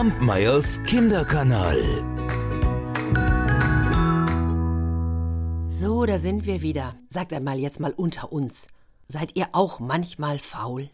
Kampmeyers Kinderkanal. So, da sind wir wieder. Sagt einmal jetzt mal unter uns. Seid ihr auch manchmal faul?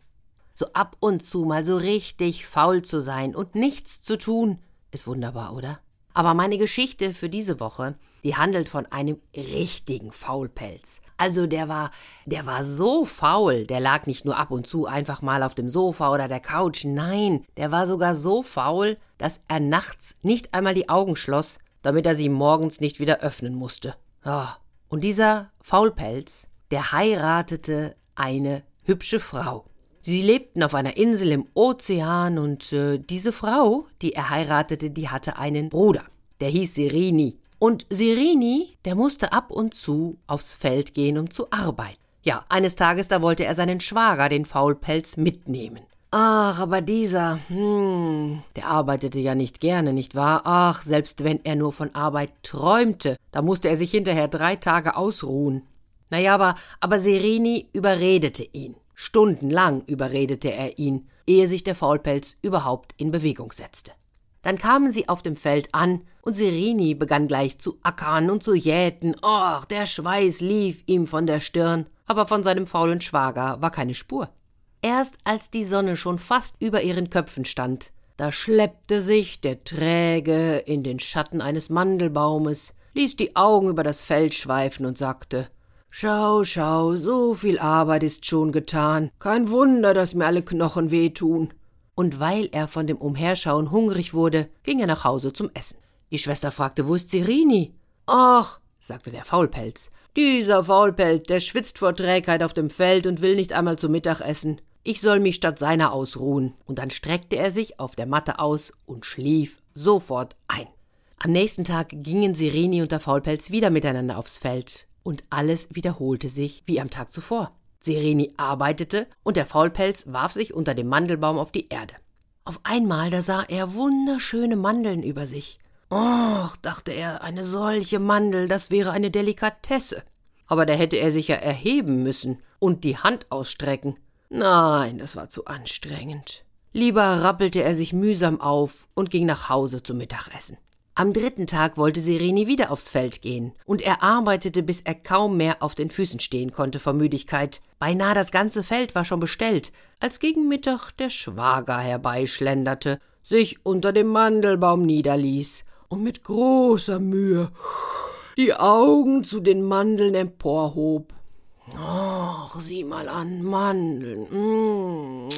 So ab und zu mal so richtig faul zu sein und nichts zu tun, ist wunderbar, oder? Aber meine Geschichte für diese Woche, die handelt von einem richtigen Faulpelz. Also der war, der war so faul, der lag nicht nur ab und zu einfach mal auf dem Sofa oder der Couch, nein, der war sogar so faul, dass er nachts nicht einmal die Augen schloss, damit er sie morgens nicht wieder öffnen musste. Oh. Und dieser Faulpelz, der heiratete eine hübsche Frau. Sie lebten auf einer Insel im Ozean und äh, diese Frau, die er heiratete, die hatte einen Bruder. Der hieß Sirini. Und Sirini, der musste ab und zu aufs Feld gehen, um zu arbeiten. Ja, eines Tages, da wollte er seinen Schwager, den Faulpelz, mitnehmen. Ach, aber dieser, hm, der arbeitete ja nicht gerne, nicht wahr? Ach, selbst wenn er nur von Arbeit träumte, da musste er sich hinterher drei Tage ausruhen. Naja, aber, aber Serini überredete ihn. Stundenlang überredete er ihn, ehe sich der Faulpelz überhaupt in Bewegung setzte. Dann kamen sie auf dem Feld an, und Serini begann gleich zu ackern und zu jäten. Och, der Schweiß lief ihm von der Stirn, aber von seinem faulen Schwager war keine Spur. Erst als die Sonne schon fast über ihren Köpfen stand, da schleppte sich der träge in den Schatten eines Mandelbaumes, ließ die Augen über das Feld schweifen und sagte Schau, schau, so viel Arbeit ist schon getan. Kein Wunder, dass mir alle Knochen wehtun. Und weil er von dem Umherschauen hungrig wurde, ging er nach Hause zum Essen. Die Schwester fragte, wo ist Sirini? Ach, sagte der Faulpelz, dieser Faulpelz, der schwitzt vor Trägheit auf dem Feld und will nicht einmal zu Mittag essen. Ich soll mich statt seiner ausruhen. Und dann streckte er sich auf der Matte aus und schlief sofort ein. Am nächsten Tag gingen Sirini und der Faulpelz wieder miteinander aufs Feld und alles wiederholte sich wie am Tag zuvor. Sereni arbeitete und der Faulpelz warf sich unter dem Mandelbaum auf die Erde. Auf einmal da sah er wunderschöne Mandeln über sich. Och, dachte er, eine solche Mandel, das wäre eine Delikatesse. Aber da hätte er sich ja erheben müssen und die Hand ausstrecken. Nein, das war zu anstrengend. Lieber rappelte er sich mühsam auf und ging nach Hause zum Mittagessen. Am dritten Tag wollte Sereni wieder aufs Feld gehen, und er arbeitete, bis er kaum mehr auf den Füßen stehen konnte vor Müdigkeit. Beinahe das ganze Feld war schon bestellt, als gegen Mittag der Schwager herbeischlenderte, sich unter dem Mandelbaum niederließ und mit großer Mühe die Augen zu den Mandeln emporhob. Ach, sieh mal an, Mandeln. Mm.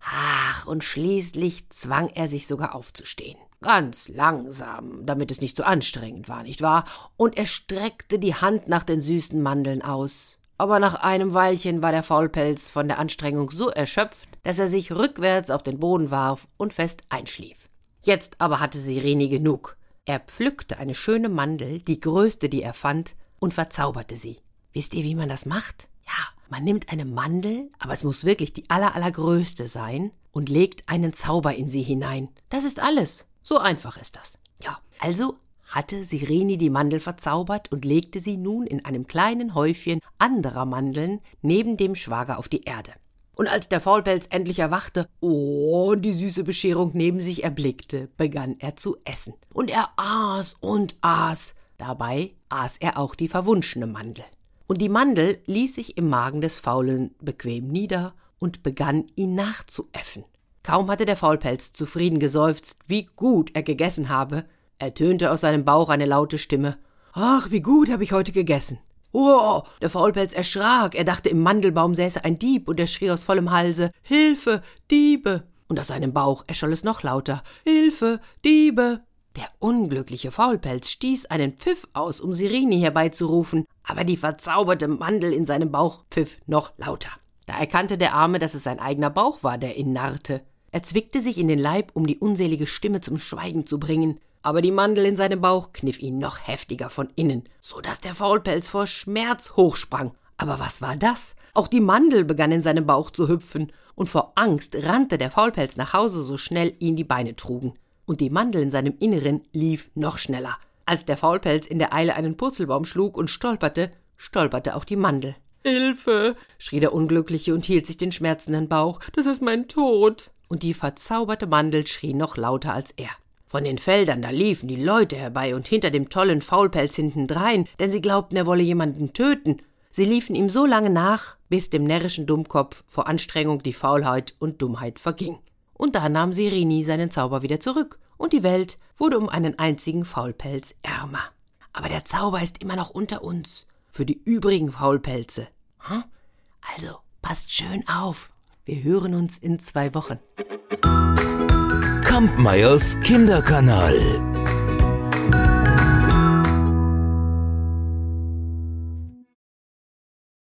Ach, und schließlich zwang er sich sogar aufzustehen ganz langsam, damit es nicht so anstrengend war, nicht wahr? Und er streckte die Hand nach den süßen Mandeln aus. Aber nach einem Weilchen war der Faulpelz von der Anstrengung so erschöpft, dass er sich rückwärts auf den Boden warf und fest einschlief. Jetzt aber hatte Sireni genug. Er pflückte eine schöne Mandel, die größte, die er fand, und verzauberte sie. Wisst ihr, wie man das macht? Ja, man nimmt eine Mandel, aber es muss wirklich die aller, allergrößte sein, und legt einen Zauber in sie hinein. Das ist alles. So einfach ist das. Ja, also hatte Sireni die Mandel verzaubert und legte sie nun in einem kleinen Häufchen anderer Mandeln neben dem Schwager auf die Erde. Und als der Faulpelz endlich erwachte oh, und die süße Bescherung neben sich erblickte, begann er zu essen. Und er aß und aß. Dabei aß er auch die verwunschene Mandel. Und die Mandel ließ sich im Magen des Faulen bequem nieder und begann ihn nachzuäffen. Kaum hatte der Faulpelz zufrieden geseufzt, wie gut er gegessen habe, ertönte aus seinem Bauch eine laute Stimme. Ach, wie gut habe ich heute gegessen. Oh, der Faulpelz erschrak, er dachte, im Mandelbaum säße ein Dieb, und er schrie aus vollem Halse Hilfe, Diebe. Und aus seinem Bauch erscholl es noch lauter Hilfe, Diebe. Der unglückliche Faulpelz stieß einen Pfiff aus, um Sirini herbeizurufen, aber die verzauberte Mandel in seinem Bauch pfiff noch lauter. Da erkannte der Arme, dass es sein eigener Bauch war, der ihn narrte. Er zwickte sich in den Leib, um die unselige Stimme zum Schweigen zu bringen, aber die Mandel in seinem Bauch kniff ihn noch heftiger von innen, so dass der Faulpelz vor Schmerz hochsprang. Aber was war das? Auch die Mandel begann in seinem Bauch zu hüpfen, und vor Angst rannte der Faulpelz nach Hause, so schnell ihn die Beine trugen. Und die Mandel in seinem Inneren lief noch schneller. Als der Faulpelz in der Eile einen Purzelbaum schlug und stolperte, stolperte auch die Mandel. Hilfe! schrie der Unglückliche und hielt sich den schmerzenden Bauch. Das ist mein Tod. Und die verzauberte Mandel schrie noch lauter als er. Von den Feldern, da liefen die Leute herbei und hinter dem tollen Faulpelz hintendrein, denn sie glaubten, er wolle jemanden töten. Sie liefen ihm so lange nach, bis dem närrischen Dummkopf vor Anstrengung die Faulheit und Dummheit verging. Und da nahm Sirini seinen Zauber wieder zurück, und die Welt wurde um einen einzigen Faulpelz ärmer. Aber der Zauber ist immer noch unter uns, für die übrigen Faulpelze. Also, passt schön auf. Wir hören uns in zwei Wochen. Kampmeyers Kinderkanal.